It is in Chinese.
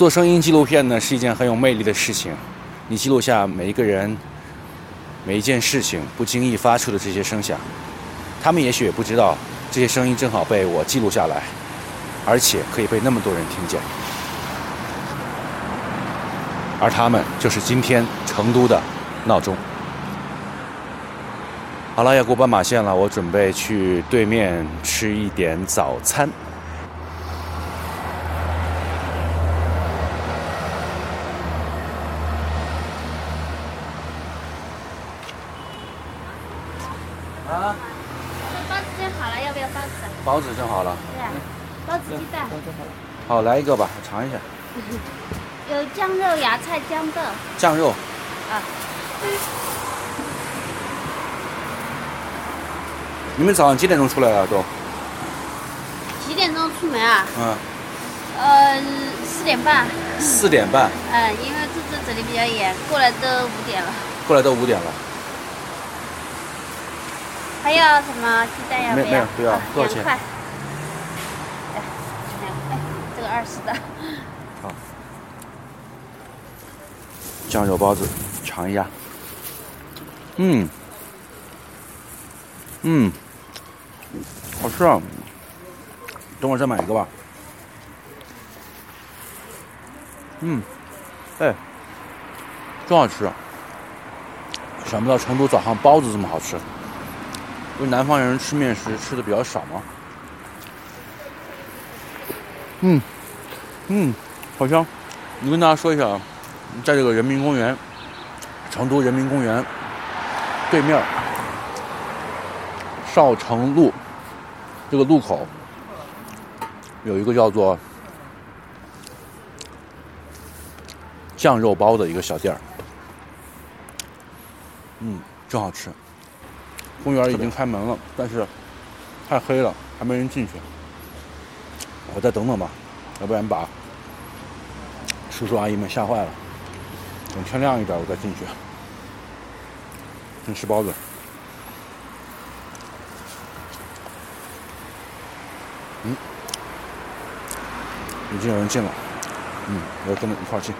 做声音纪录片呢是一件很有魅力的事情，你记录下每一个人、每一件事情不经意发出的这些声响，他们也许也不知道，这些声音正好被我记录下来，而且可以被那么多人听见，而他们就是今天成都的闹钟。好了，要过斑马线了，我准备去对面吃一点早餐。啊，包子蒸好了，要不要包子？包子蒸好了，对啊，包子鸡蛋，好来一个吧，我尝一下。有酱肉、芽菜、豇豆酱肉，啊。你们早上几点钟出来啊？都？几点钟出门啊？嗯，呃，四点半。四点半，嗯，因为这这这里比较远，过来都五点了。过来都五点了。还要什么鸡蛋要不要？没没有不要啊多少钱这个二十的。酱肉包子，尝一下。嗯，嗯，好吃啊！等会儿再买一个吧。嗯，哎，真好吃。想不到成都早上包子这么好吃。因为南方人吃面食吃的比较少嘛。嗯，嗯，好香。你跟大家说一下啊，在这个人民公园，成都人民公园对面儿少城路这个路口有一个叫做酱肉包的一个小店儿，嗯，真好吃。公园已经开门了，但是太黑了，还没人进去。我再等等吧，要不然把叔叔阿姨们吓坏了。等天亮一点，我再进去。先吃包子。嗯，已经有人进了。嗯，我要跟着一块儿进。